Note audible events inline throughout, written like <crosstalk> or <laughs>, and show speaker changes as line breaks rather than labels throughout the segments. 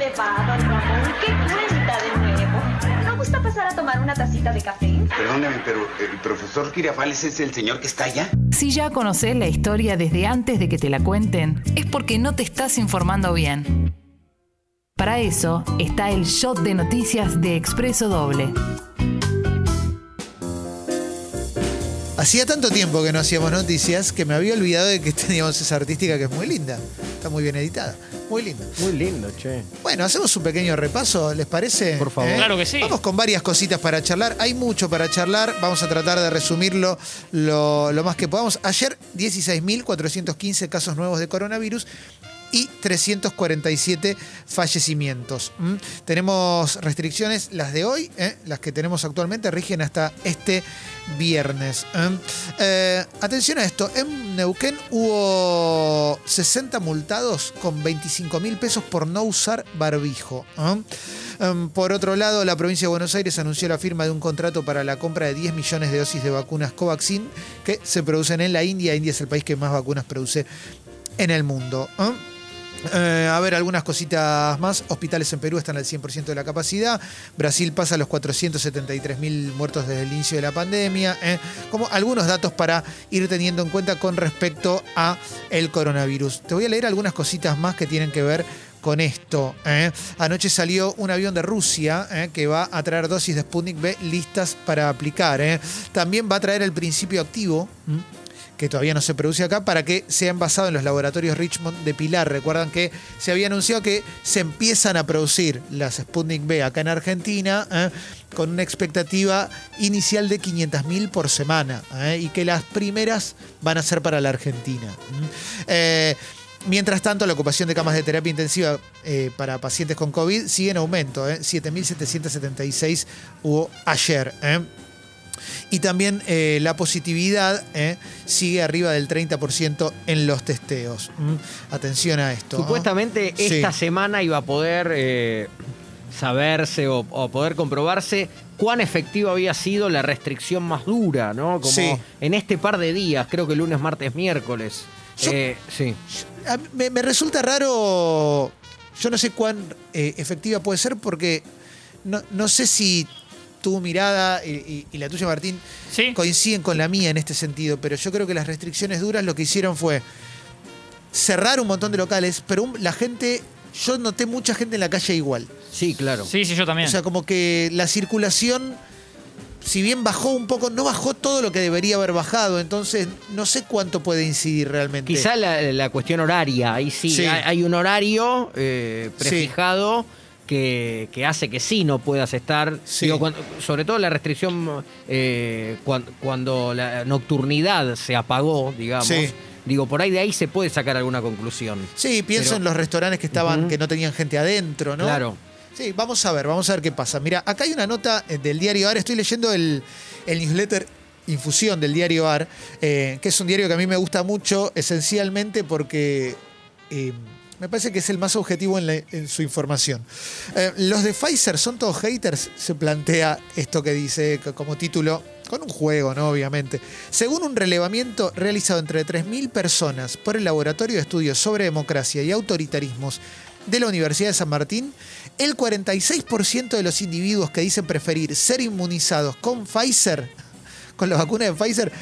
le va, don Ramón? ¿Qué cuenta de nuevo? ¿No gusta pasar a tomar una tacita de café?
Perdóneme, pero el profesor Girafales es el señor que está allá.
Si ya conoces la historia desde antes de que te la cuenten, es porque no te estás informando bien. Para eso está el shot de noticias de Expreso Doble.
Hacía tanto tiempo que no hacíamos noticias que me había olvidado de que <laughs> teníamos esa artística que es muy linda. Está muy bien editada. Muy linda.
Muy lindo, che.
Bueno, hacemos un pequeño repaso, ¿les parece?
Por favor.
Claro que sí.
Vamos con varias cositas para charlar. Hay mucho para charlar. Vamos a tratar de resumirlo lo, lo más que podamos. Ayer, 16.415 casos nuevos de coronavirus y 347 fallecimientos. ¿m? Tenemos restricciones, las de hoy, ¿eh? las que tenemos actualmente, rigen hasta este viernes. ¿eh? Eh, atención a esto, en Neuquén hubo 60 multados con 25 mil pesos por no usar barbijo. Em, Por otro lado, la provincia de Buenos Aires anunció la firma de un contrato para la compra de 10 millones de dosis de vacunas Covaxin que se producen en la India. India es el país que más vacunas produce en el mundo. Eh, a ver, algunas cositas más. Hospitales en Perú están al 100% de la capacidad. Brasil pasa a los 473 mil muertos desde el inicio de la pandemia. ¿eh? Como algunos datos para ir teniendo en cuenta con respecto a el coronavirus. Te voy a leer algunas cositas más que tienen que ver con esto. ¿eh? Anoche salió un avión de Rusia que va a traer dosis de Sputnik B listas para aplicar. También va a traer el principio activo. Que todavía no se produce acá, para que sea envasado en los laboratorios Richmond de Pilar. Recuerdan que se había anunciado que se empiezan a producir las Sputnik B acá en Argentina, ¿eh? con una expectativa inicial de 500.000 por semana, ¿eh? y que las primeras van a ser para la Argentina. Eh, Mientras tanto, la ocupación de camas de terapia intensiva para pacientes con COVID sigue en aumento. ¿eh? 7.776 hubo ayer. Y también eh, la positividad ¿eh? sigue arriba del 30% en los testeos. ¿m? Atención a esto. ¿no?
Supuestamente
Sí.
esta semana iba a poder eh, saberse o, o poder comprobarse cuán efectiva había sido la restricción más dura, ¿no? Como
Sí.
en este par de días, creo que lunes, martes, miércoles.
Yo-
sí.
Me, me resulta raro, yo no sé cuán efectiva puede ser porque no, no sé si tu mirada y, y- y la tuya, Martín,
Sí.
coinciden con la mía en este sentido, pero yo creo que las restricciones duras lo que hicieron fue cerrar un montón de locales, pero un- la gente, yo noté mucha gente en la calle igual.
Sí, claro.
Sí, sí, yo también.
O sea, como que la circulación, si bien bajó un poco, no bajó todo lo que debería haber bajado, entonces no sé cuánto puede incidir realmente.
Quizá la, la cuestión horaria, ahí sí,
Sí.
Hay, hay un horario eh,
Sí.
Que, que hace que sí no puedas estar,
Sí.
Digo, cuando- sobre todo la restricción eh, cuan- cuando, la nocturnidad se apagó, digamos.
Sí.
Digo, por ahí de ahí se puede sacar alguna conclusión.
Sí, pienso
Pero-
en los restaurantes que estaban, que no tenían gente adentro, ¿no?
Claro.
Sí, vamos a ver, vamos a ver qué pasa. Mira, acá hay una nota eh, del diario AR, estoy leyendo el, el newsletter Infusión del diario AR, eh, que es un diario que a mí me gusta mucho, esencialmente porque eh, me parece que es el más objetivo en, su información. Eh, los de Pfizer son todos haters, se plantea esto que dice c- como título, con un juego, ¿no? Obviamente. Según un relevamiento realizado entre 3.000 personas por el Laboratorio de Estudios sobre Democracia y Autoritarismos de la Universidad de San Martín, el 46% de los individuos que dicen preferir ser inmunizados con Pfizer, <laughs> con la vacuna de Pfizer,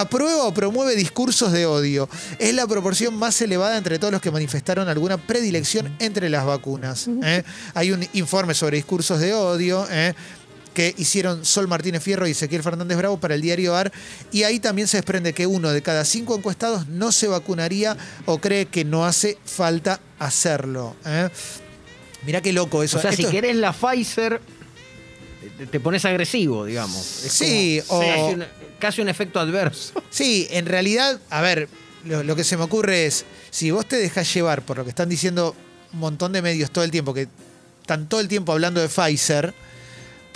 aprueba o promueve discursos de odio. Es la proporción más elevada entre todos los que manifestaron alguna predilección entre las vacunas. ¿eh? Hay un informe sobre discursos de odio. ¿eh? que hicieron Sol Martínez Fierro y Ezequiel Fernández Bravo para el diario AR, y ahí también se desprende que uno de cada cinco encuestados no se vacunaría o cree que no hace falta hacerlo. ¿eh? Mirá qué loco eso.
O sea, si querés la Pfizer, te, te pones agresivo, digamos. Es
Sí,
como-
o-
casi, un, efecto adverso. <laughs>
Sí, en realidad, a ver, lo, lo que se me ocurre es, si vos te dejás llevar por lo que están diciendo un montón de medios todo el tiempo, que están todo el tiempo hablando de Pfizer,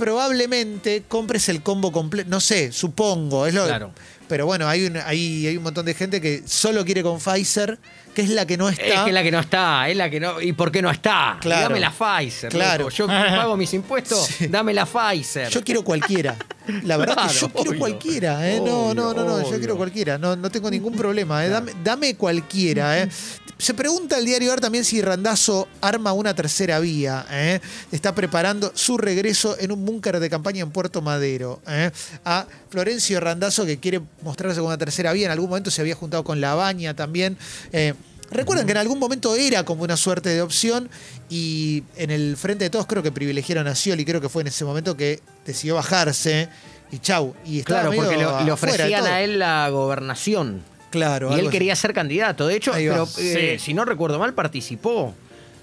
probablemente compres el combo completo, no sé, supongo, es lo
Claro.
Pero bueno, hay un, hay, hay un montón de gente que solo quiere con Pfizer, que es la que no está.
Es que la que no está, es la que no. ¿Y por qué no está?
Claro.
Dame la Pfizer.
Claro.
loco. Yo <laughs> pago mis impuestos,
Sí.
dame la Pfizer.
Yo quiero cualquiera. La verdad que yo quiero cualquiera, ¿eh? No, no, no, no, yo
Obvio,
quiero cualquiera. No, no tengo ningún problema, ¿eh? Dame, dame cualquiera, ¿eh? <laughs> Se pregunta el diario AR también si Randazo arma una tercera vía. ¿eh? Está preparando su regreso en un búnker de campaña en Puerto Madero. ¿eh? A Florencio Randazo, que quiere mostrarse como una tercera vía. En algún momento se había juntado con La Baña también. Eh, Recuerden que en algún momento era como una suerte de opción y en el frente de todos creo que privilegiaron a Scioli, creo que fue en ese momento que decidió bajarse y chau. Y
Claro, porque le ofrecían a él la gobernación.
Claro,
Y él
así.
quería ser candidato. De hecho, pero, eh,
Sí.
si no recuerdo mal, participó.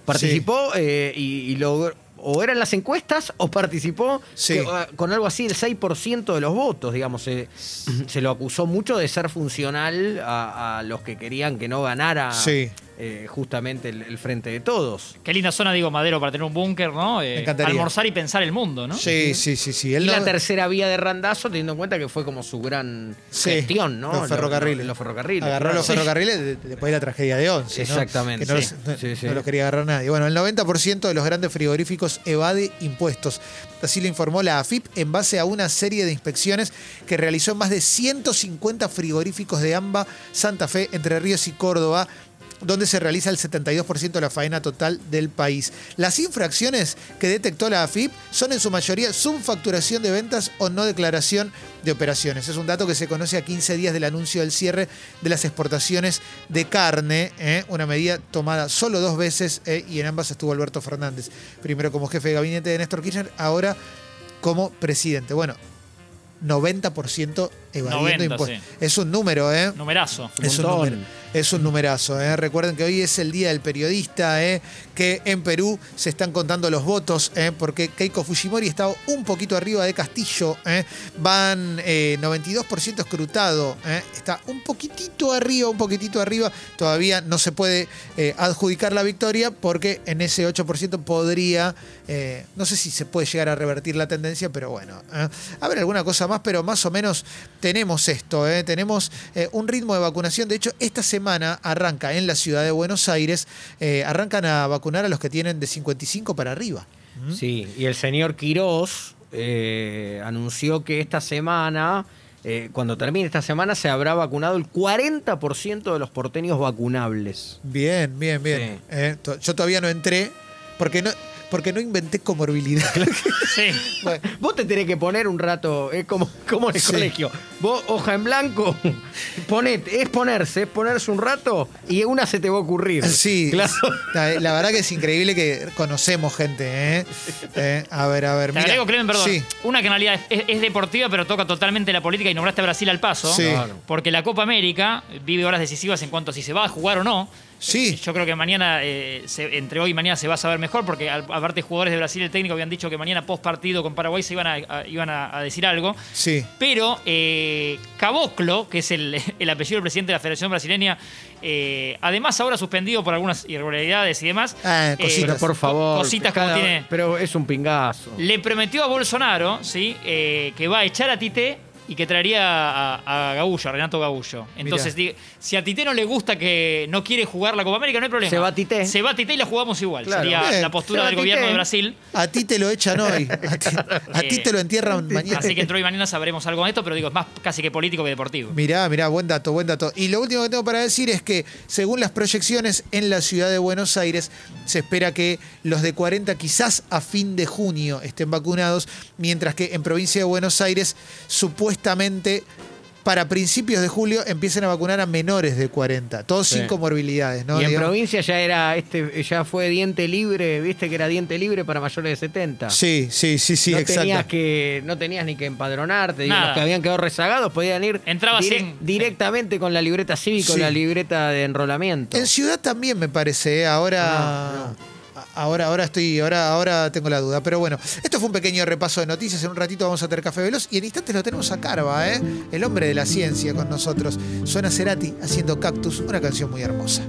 Participó eh, y, y logró- o eran las encuestas o participó
Sí.
que, eh, con algo así, el 6% de los votos, digamos. Se, se lo acusó mucho de ser funcional a, a los que querían que no ganara
Sí.
Eh, justamente el, el frente de todos.
Qué linda zona, digo, Madero, para tener un búnker, ¿no? Eh,
Me encantaría.
almorzar y pensar el mundo, ¿no?
Sí, sí, sí, sí. Él
y la tercera vía de Randazo, teniendo en cuenta que fue como su gran
Sí,
gestión, ¿no?
Los ferrocarriles.
Los, ferrocarriles.
Agarró
claro.
los ferrocarriles de- de- después de la tragedia de Once. ¿no?
Exactamente,
Que no,
sí.
los,
Sí, sí.
no los quería agarrar nadie. Bueno, el 90% de los grandes frigoríficos evade impuestos. Así lo informó la AFIP en base a una serie de inspecciones que realizó en más de 150 frigoríficos de AMBA, Santa Fe, Entre Ríos y Córdoba donde se realiza el 72% de la faena total del país. Las infracciones que detectó la AFIP son en su mayoría subfacturación de ventas o no declaración de operaciones. Es un dato que se conoce a 15 días del anuncio del cierre de las exportaciones de carne, ¿eh? una medida tomada solo dos veces ¿eh? y en ambas estuvo Alberto Fernández, primero como jefe de gabinete de Néstor Kirchner, ahora como presidente. Bueno, 90% evadiendo
90,
impuestos.
sí.
Es un número, ¿eh?
Numerazo.
Es un,
montón.
número, es un numerazo. ¿eh? Recuerden que hoy es el Día del Periodista, ¿eh? que en Perú se están contando los votos, ¿eh? porque Keiko Fujimori está un poquito arriba de Castillo. ¿eh? Van eh, 92% escrutado. ¿eh? Está un poquitito arriba, un poquitito arriba. Todavía no se puede eh, adjudicar la victoria porque en ese 8% podría, eh, no sé si se puede llegar a revertir la tendencia, pero bueno. ¿eh? A ver, alguna cosa más, pero más o menos tenemos esto, ¿eh? tenemos eh, un ritmo de vacunación. De hecho, esta semana arranca en la ciudad de Buenos Aires, eh, arrancan a vacunar a los que tienen de 55 para arriba.
Sí, y el señor Quirós eh, anunció que esta semana, cuando termine esta semana, se habrá vacunado el 40% de los porteños vacunables.
Bien, bien, bien.
Sí.
Yo todavía no entré porque no, porque no inventé comorbilidad. <laughs>
Sí.
Bueno,
Vos te tenés que poner un rato, es como, como en el
Sí.
colegio. Vos, hoja en blanco, <laughs> ponete, es ponerse, es ponerse un rato y una se te va a ocurrir.
Sí,
Claro.
la, la verdad que es increíble que conocemos gente. ¿eh? Eh, a ver, a ver.
Te
mira.
agrego, Clemen, perdón.
Sí,
Una que en realidad es, es deportiva, pero toca totalmente la política y nombraste a Brasil al paso.
Sí.
Claro.
Porque la Copa América vive horas decisivas en cuanto a si se va a jugar o no.
Sí.
Yo creo que mañana, eh, se- entre hoy y mañana, se va a saber mejor, porque aparte jugadores de Brasil, el técnico habían dicho que mañana post partido con Paraguay se iban a, a- iban a, a decir algo.
Sí.
Pero eh, Caboclo, que es el, <laughs> el apellido del presidente de la Federación Brasileña, eh, además ahora suspendido por algunas irregularidades y demás.
Ah,
eh,
cositas.
Pero por favor.
Cositas como
cada-
tiene.
Pero es un pingazo.
Le prometió a Bolsonaro, ¿sí? Eh, que va a echar a Tite y que traería a, a Gaullo, a Renato Gaullo. Entonces, si a Tite no le gusta que no quiere jugar la Copa América, no hay problema.
Se va Tite.
Se va Tite y la jugamos igual.
Claro.
Sería
Bien.
la postura del gobierno
Tite.
de Brasil.
A ti te lo echan hoy. A ti, <laughs> a ti
Eh,
te lo entierran mañana.
Así que entre hoy y mañana sabremos algo de esto, pero digo, es más casi que político que deportivo.
Mirá, mirá, buen dato, buen dato. Y lo último que tengo para decir es que, según las proyecciones en la ciudad de Buenos Aires, se espera que los de 40 quizás a fin de junio estén vacunados, mientras que en provincia de Buenos Aires, supuestamente para principios de julio empiecen a vacunar a menores de 40, todos
Sí.
sin comorbilidades, ¿no?
y en
Digamos-
provincia ya era este, ya fue diente libre, viste que era diente libre para mayores de 70.
Sí, sí, sí, sí,
no
exacto.
tenías que no tenías ni que empadronarte, digo, los que habían quedado rezagados podían ir
Entraba sin-
directamente con la libreta cívica o
Sí.
la libreta de enrolamiento.
En ciudad también me parece, ¿eh? ahora,
Ah,
ahora, ahora estoy, ahora, ahora tengo la duda. Pero bueno, esto fue un pequeño repaso de noticias. En un ratito vamos a tener café veloz y en instantes lo tenemos a Carva, ¿eh? el hombre de la ciencia con nosotros. Suena Cerati haciendo Cactus, una canción muy hermosa.